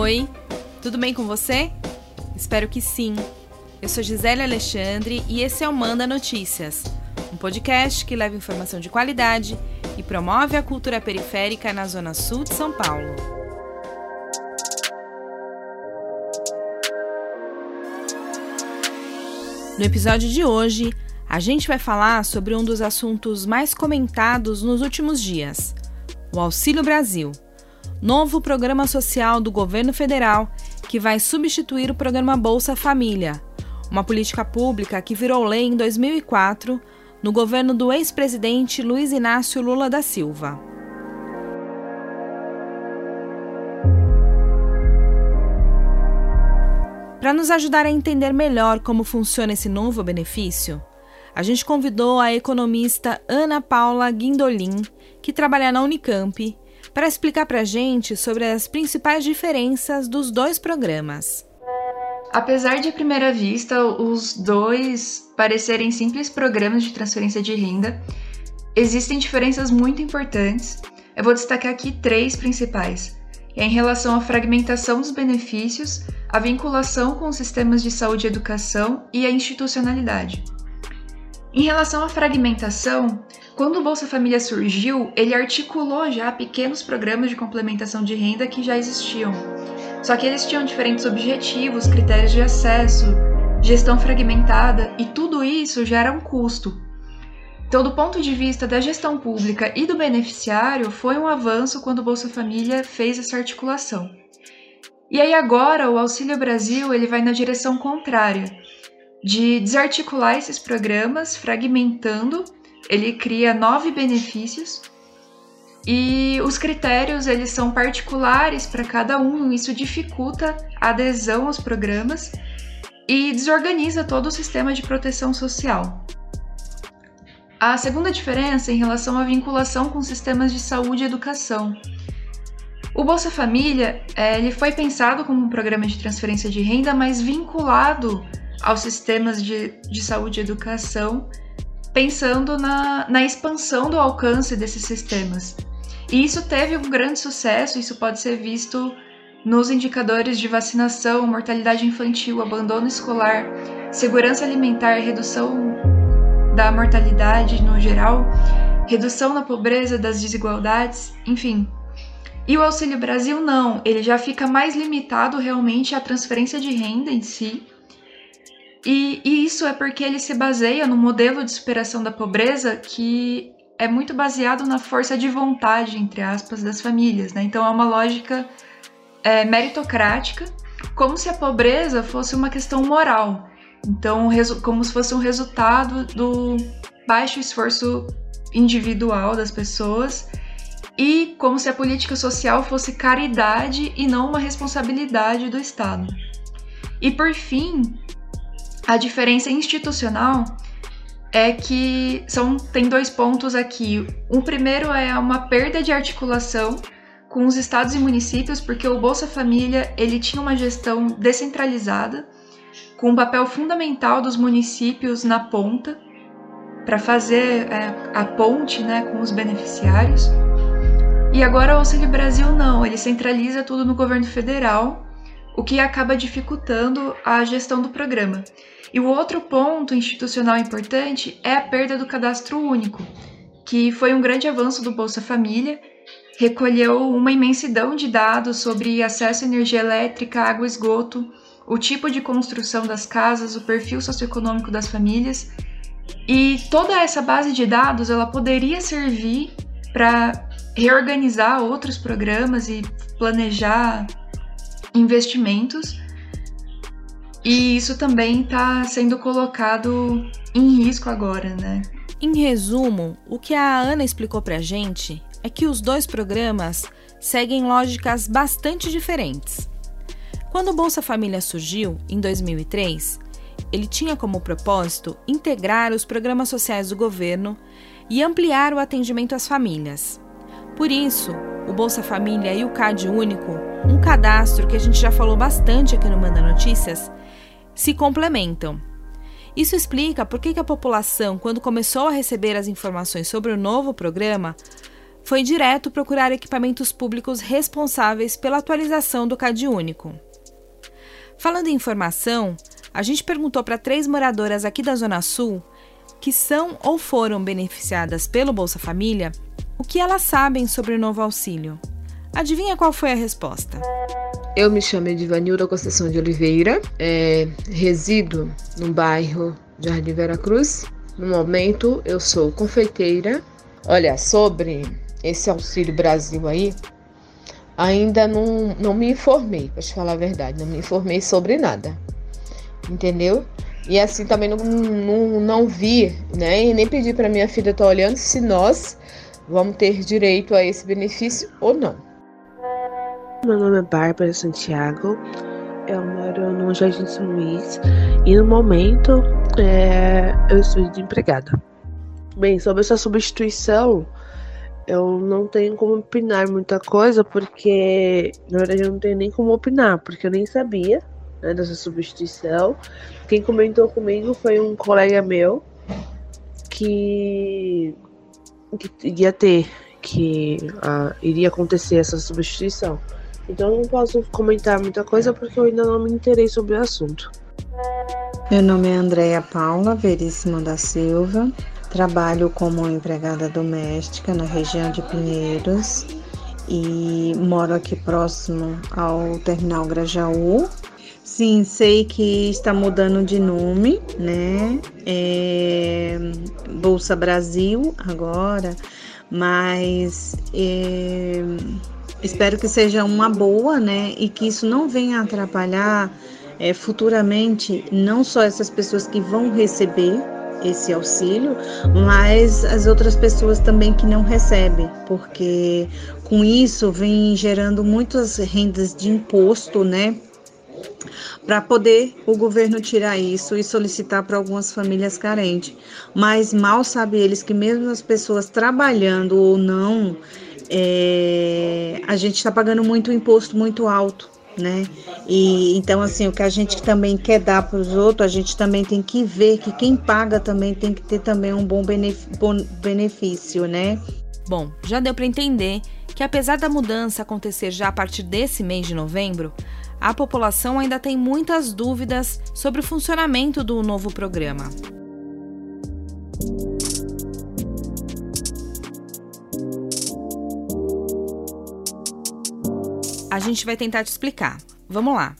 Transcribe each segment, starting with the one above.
Oi, tudo bem com você? Espero que sim. Eu sou Gisele Alexandre e esse é o Manda Notícias, um podcast que leva informação de qualidade e promove a cultura periférica na Zona Sul de São Paulo. No episódio de hoje, a gente vai falar sobre um dos assuntos mais comentados nos últimos dias: o Auxílio Brasil novo programa social do governo federal que vai substituir o programa Bolsa Família, uma política pública que virou lei em 2004 no governo do ex-presidente Luiz Inácio Lula da Silva. Para nos ajudar a entender melhor como funciona esse novo benefício, a gente convidou a economista Ana Paula Guindolin, que trabalha na Unicamp para explicar para a gente sobre as principais diferenças dos dois programas. Apesar de à primeira vista os dois parecerem simples programas de transferência de renda, existem diferenças muito importantes. Eu vou destacar aqui três principais. É em relação à fragmentação dos benefícios, a vinculação com os sistemas de saúde e educação e a institucionalidade. Em relação à fragmentação, quando o Bolsa Família surgiu, ele articulou já pequenos programas de complementação de renda que já existiam. Só que eles tinham diferentes objetivos, critérios de acesso, gestão fragmentada e tudo isso gera um custo. Então, do ponto de vista da gestão pública e do beneficiário, foi um avanço quando o Bolsa Família fez essa articulação. E aí agora o Auxílio Brasil ele vai na direção contrária de desarticular esses programas, fragmentando. Ele cria nove benefícios e os critérios eles são particulares para cada um. Isso dificulta a adesão aos programas e desorganiza todo o sistema de proteção social. A segunda diferença é em relação à vinculação com sistemas de saúde e educação. O Bolsa Família é, ele foi pensado como um programa de transferência de renda, mas vinculado aos sistemas de, de saúde e educação, pensando na, na expansão do alcance desses sistemas. E isso teve um grande sucesso, isso pode ser visto nos indicadores de vacinação, mortalidade infantil, abandono escolar, segurança alimentar, redução da mortalidade no geral, redução na pobreza, das desigualdades, enfim. E o Auxílio Brasil não, ele já fica mais limitado realmente à transferência de renda em si, e, e isso é porque ele se baseia no modelo de superação da pobreza que é muito baseado na força de vontade, entre aspas, das famílias. Né? Então é uma lógica é, meritocrática, como se a pobreza fosse uma questão moral. Então, como se fosse um resultado do baixo esforço individual das pessoas e como se a política social fosse caridade e não uma responsabilidade do Estado. E por fim, a diferença institucional é que são tem dois pontos aqui. O primeiro é uma perda de articulação com os estados e municípios, porque o Bolsa Família ele tinha uma gestão descentralizada, com um papel fundamental dos municípios na ponta para fazer é, a ponte né, com os beneficiários. E agora o Auxílio Brasil não, ele centraliza tudo no governo federal, o que acaba dificultando a gestão do programa. E o outro ponto institucional importante é a perda do cadastro único, que foi um grande avanço do Bolsa Família, recolheu uma imensidão de dados sobre acesso à energia elétrica, água esgoto, o tipo de construção das casas, o perfil socioeconômico das famílias. E toda essa base de dados ela poderia servir para reorganizar outros programas e planejar investimentos e isso também está sendo colocado em risco agora, né? Em resumo, o que a Ana explicou para a gente é que os dois programas seguem lógicas bastante diferentes. Quando o Bolsa Família surgiu, em 2003, ele tinha como propósito integrar os programas sociais do governo e ampliar o atendimento às famílias. Por isso, o Bolsa Família e o CAD Único, um cadastro que a gente já falou bastante aqui no Manda Notícias, se complementam. Isso explica por que a população, quando começou a receber as informações sobre o novo programa, foi direto procurar equipamentos públicos responsáveis pela atualização do CAD único. Falando em informação, a gente perguntou para três moradoras aqui da Zona Sul que são ou foram beneficiadas pelo Bolsa Família o que elas sabem sobre o novo auxílio. Adivinha qual foi a resposta? Eu me chamo Edivanilda Conceição de Oliveira, é, resido no bairro Jardim Vera Cruz. No momento, eu sou confeiteira. Olha, sobre esse Auxílio Brasil aí, ainda não, não me informei, para te falar a verdade, não me informei sobre nada, entendeu? E assim também não, não, não vi, né? E nem pedi para minha filha estar olhando se nós vamos ter direito a esse benefício ou não. Meu nome é Bárbara Santiago, eu moro no Jardim São Luís e no momento é, eu estou desempregada. Bem, sobre essa substituição, eu não tenho como opinar muita coisa, porque na verdade eu não tenho nem como opinar, porque eu nem sabia né, dessa substituição. Quem comentou comigo foi um colega meu que, que ia ter, que uh, iria acontecer essa substituição. Então não posso comentar muita coisa porque eu ainda não me interei sobre o assunto. Meu nome é Andréia Paula Veríssimo da Silva. Trabalho como empregada doméstica na região de Pinheiros e moro aqui próximo ao terminal Grajaú, Sim, sei que está mudando de nome, né? É Bolsa Brasil agora, mas é, espero que seja uma boa, né? E que isso não venha atrapalhar é, futuramente não só essas pessoas que vão receber esse auxílio, mas as outras pessoas também que não recebem, porque com isso vem gerando muitas rendas de imposto, né? para poder o governo tirar isso e solicitar para algumas famílias carentes. Mas mal sabe eles que mesmo as pessoas trabalhando ou não, é, a gente está pagando muito imposto muito alto, né? E então assim, o que a gente também quer dar para os outros, a gente também tem que ver que quem paga também tem que ter também um bom benefício, né? Bom, já deu para entender que apesar da mudança acontecer já a partir desse mês de novembro, a população ainda tem muitas dúvidas sobre o funcionamento do novo programa. A gente vai tentar te explicar. Vamos lá.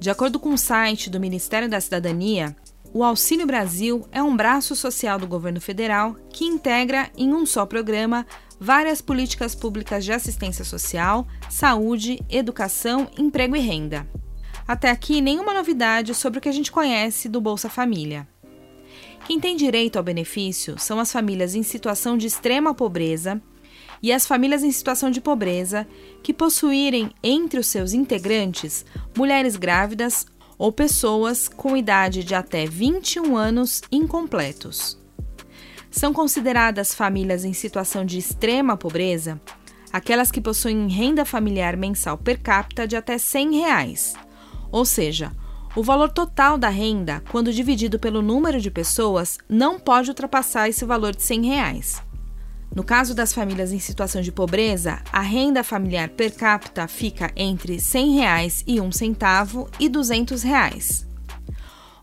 De acordo com o site do Ministério da Cidadania, o Auxílio Brasil é um braço social do governo federal que integra em um só programa várias políticas públicas de assistência social, saúde, educação, emprego e renda. Até aqui, nenhuma novidade sobre o que a gente conhece do Bolsa Família. Quem tem direito ao benefício são as famílias em situação de extrema pobreza e as famílias em situação de pobreza que possuírem entre os seus integrantes mulheres grávidas ou pessoas com idade de até 21 anos incompletos. São consideradas famílias em situação de extrema pobreza aquelas que possuem renda familiar mensal per capita de até 100 reais, ou seja, o valor total da renda, quando dividido pelo número de pessoas, não pode ultrapassar esse valor de 100 reais. No caso das famílias em situação de pobreza, a renda familiar per capita fica entre 100 reais e um centavo e 200 reais.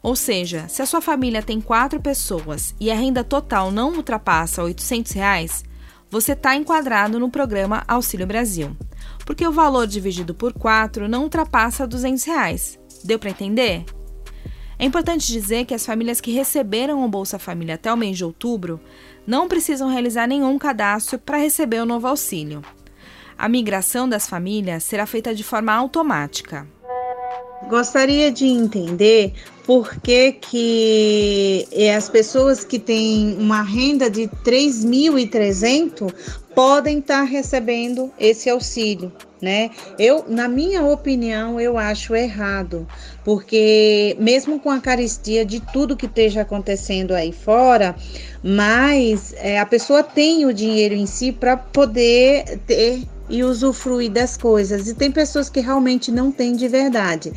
Ou seja, se a sua família tem quatro pessoas e a renda total não ultrapassa 800 reais, você está enquadrado no programa Auxílio Brasil, porque o valor dividido por quatro não ultrapassa 200 reais. Deu para entender? É importante dizer que as famílias que receberam o Bolsa Família até o mês de outubro não precisam realizar nenhum cadastro para receber o novo auxílio. A migração das famílias será feita de forma automática. Gostaria de entender por que, que as pessoas que têm uma renda de 3.300 podem estar recebendo esse auxílio, né? Eu, na minha opinião, eu acho errado, porque mesmo com a caristia de tudo que esteja acontecendo aí fora, mas é, a pessoa tem o dinheiro em si para poder ter e usufruir das coisas. E tem pessoas que realmente não têm de verdade.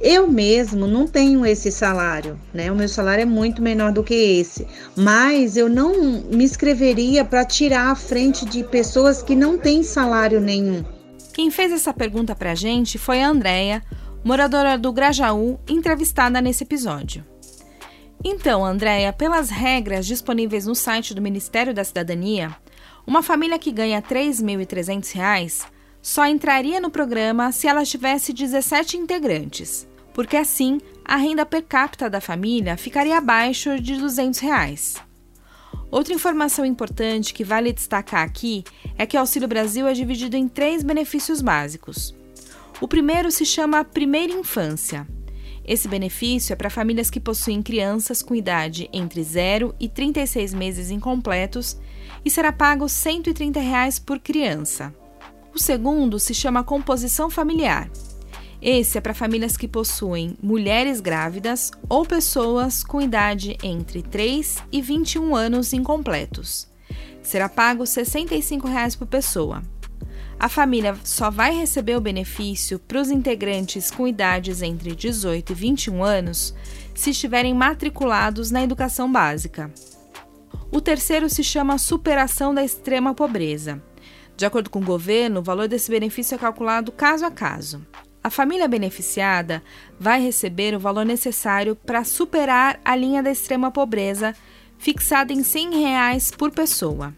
Eu mesmo não tenho esse salário, né? O meu salário é muito menor do que esse, mas eu não me inscreveria para tirar a frente de pessoas que não têm salário nenhum. Quem fez essa pergunta para a gente foi a Andrea, moradora do Grajaú, entrevistada nesse episódio. Então, Andréia, pelas regras disponíveis no site do Ministério da Cidadania, uma família que ganha R$ 3.300 só entraria no programa se ela tivesse 17 integrantes, porque assim a renda per capita da família ficaria abaixo de 200 reais. Outra informação importante que vale destacar aqui é que o Auxílio Brasil é dividido em três benefícios básicos. O primeiro se chama Primeira Infância esse benefício é para famílias que possuem crianças com idade entre 0 e 36 meses incompletos e será pago 130 reais por criança. O segundo se chama Composição Familiar. Esse é para famílias que possuem mulheres grávidas ou pessoas com idade entre 3 e 21 anos incompletos. Será pago 65 reais por pessoa. A família só vai receber o benefício para os integrantes com idades entre 18 e 21 anos se estiverem matriculados na educação básica. O terceiro se chama superação da extrema pobreza. De acordo com o governo, o valor desse benefício é calculado caso a caso. A família beneficiada vai receber o valor necessário para superar a linha da extrema pobreza, fixada em 100 reais por pessoa.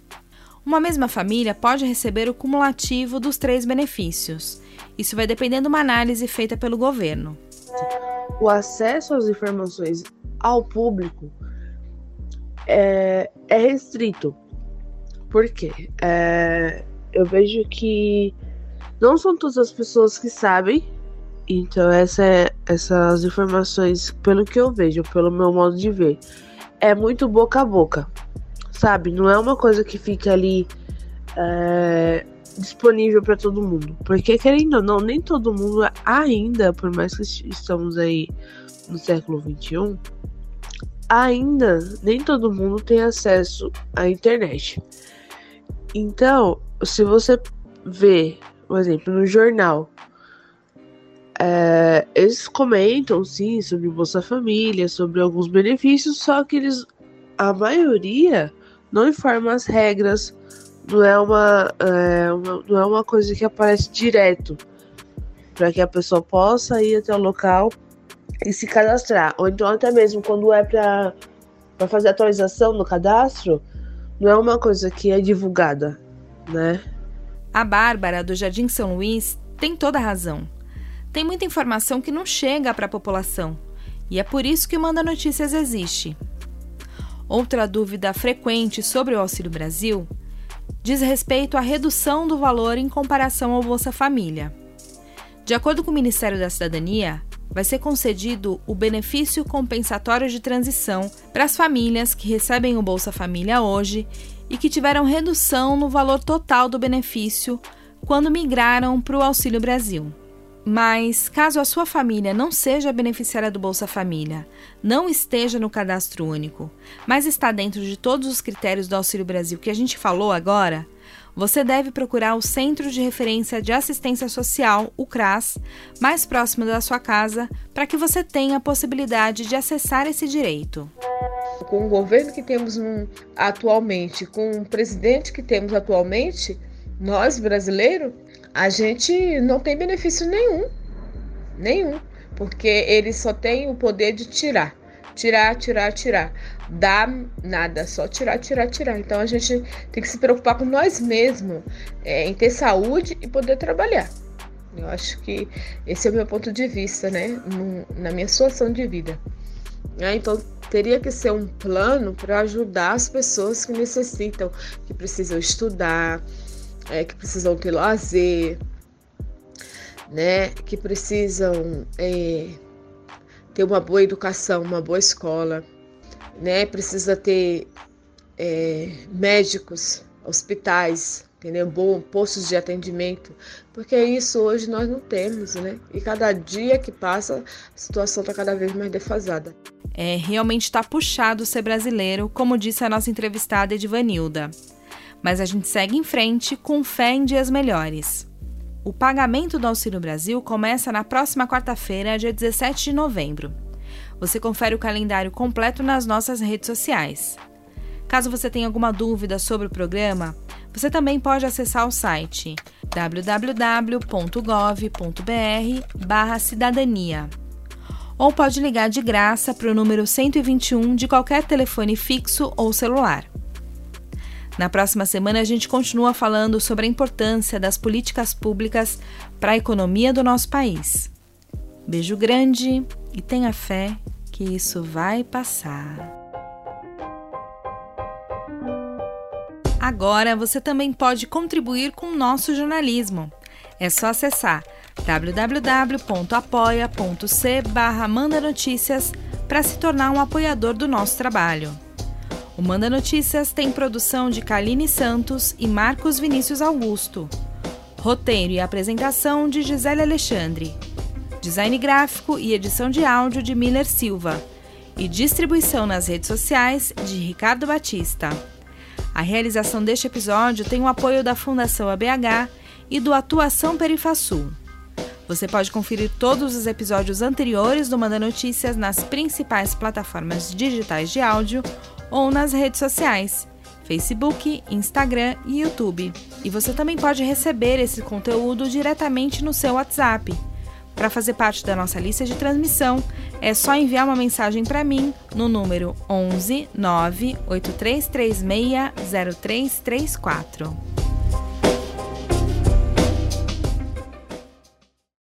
Uma mesma família pode receber o cumulativo dos três benefícios. Isso vai depender de uma análise feita pelo governo. O acesso às informações ao público é, é restrito. Por quê? É, eu vejo que não são todas as pessoas que sabem. Então, essa, é, essas informações, pelo que eu vejo, pelo meu modo de ver, é muito boca a boca sabe? Não é uma coisa que fica ali é, disponível para todo mundo. Porque, querendo ou não, nem todo mundo ainda, por mais que estamos aí no século XXI, ainda nem todo mundo tem acesso à internet. Então, se você vê, por exemplo, no jornal, é, eles comentam sim sobre Bolsa Família, sobre alguns benefícios, só que eles, a maioria, não informa as regras, não é uma, é, uma não é uma coisa que aparece direto para que a pessoa possa ir até o local e se cadastrar. Ou então até mesmo quando é para fazer atualização no cadastro, não é uma coisa que é divulgada, né? A Bárbara do Jardim São Luís tem toda a razão. Tem muita informação que não chega para a população. E é por isso que o Manda Notícias existe. Outra dúvida frequente sobre o Auxílio Brasil diz respeito à redução do valor em comparação ao Bolsa Família. De acordo com o Ministério da Cidadania, vai ser concedido o benefício compensatório de transição para as famílias que recebem o Bolsa Família hoje e que tiveram redução no valor total do benefício quando migraram para o Auxílio Brasil. Mas, caso a sua família não seja beneficiária do Bolsa Família, não esteja no cadastro único, mas está dentro de todos os critérios do Auxílio Brasil que a gente falou agora, você deve procurar o Centro de Referência de Assistência Social, o CRAS, mais próximo da sua casa, para que você tenha a possibilidade de acessar esse direito. Com o governo que temos atualmente, com o presidente que temos atualmente, nós brasileiros a gente não tem benefício nenhum. Nenhum. Porque ele só tem o poder de tirar. Tirar, tirar, tirar. Dá nada, só tirar, tirar, tirar. Então a gente tem que se preocupar com nós mesmos, é, em ter saúde e poder trabalhar. Eu acho que esse é o meu ponto de vista, né? Na minha situação de vida. É, então teria que ser um plano para ajudar as pessoas que necessitam, que precisam estudar, é, que precisam ter lazer, né? Que precisam é, ter uma boa educação, uma boa escola, né? Precisa ter é, médicos, hospitais, entendeu? Bom, postos de atendimento, porque isso hoje nós não temos, né? E cada dia que passa, a situação está cada vez mais defasada. É, realmente está puxado ser brasileiro, como disse a nossa entrevistada Edvanilda. Mas a gente segue em frente com fé em dias melhores. O pagamento do Auxílio Brasil começa na próxima quarta-feira, dia 17 de novembro. Você confere o calendário completo nas nossas redes sociais. Caso você tenha alguma dúvida sobre o programa, você também pode acessar o site www.gov.br/cidadania ou pode ligar de graça para o número 121 de qualquer telefone fixo ou celular. Na próxima semana, a gente continua falando sobre a importância das políticas públicas para a economia do nosso país. Beijo grande e tenha fé que isso vai passar. Agora você também pode contribuir com o nosso jornalismo. É só acessar www.apoia.c barra Manda Notícias para se tornar um apoiador do nosso trabalho. O Manda Notícias tem produção de Kaline Santos e Marcos Vinícius Augusto. Roteiro e apresentação de Gisele Alexandre. Design gráfico e edição de áudio de Miller Silva. E distribuição nas redes sociais de Ricardo Batista. A realização deste episódio tem o apoio da Fundação ABH e do Atuação Perifasul. Você pode conferir todos os episódios anteriores do Manda Notícias nas principais plataformas digitais de áudio ou nas redes sociais, Facebook, Instagram e YouTube. E você também pode receber esse conteúdo diretamente no seu WhatsApp. Para fazer parte da nossa lista de transmissão, é só enviar uma mensagem para mim no número 11 98336 0334.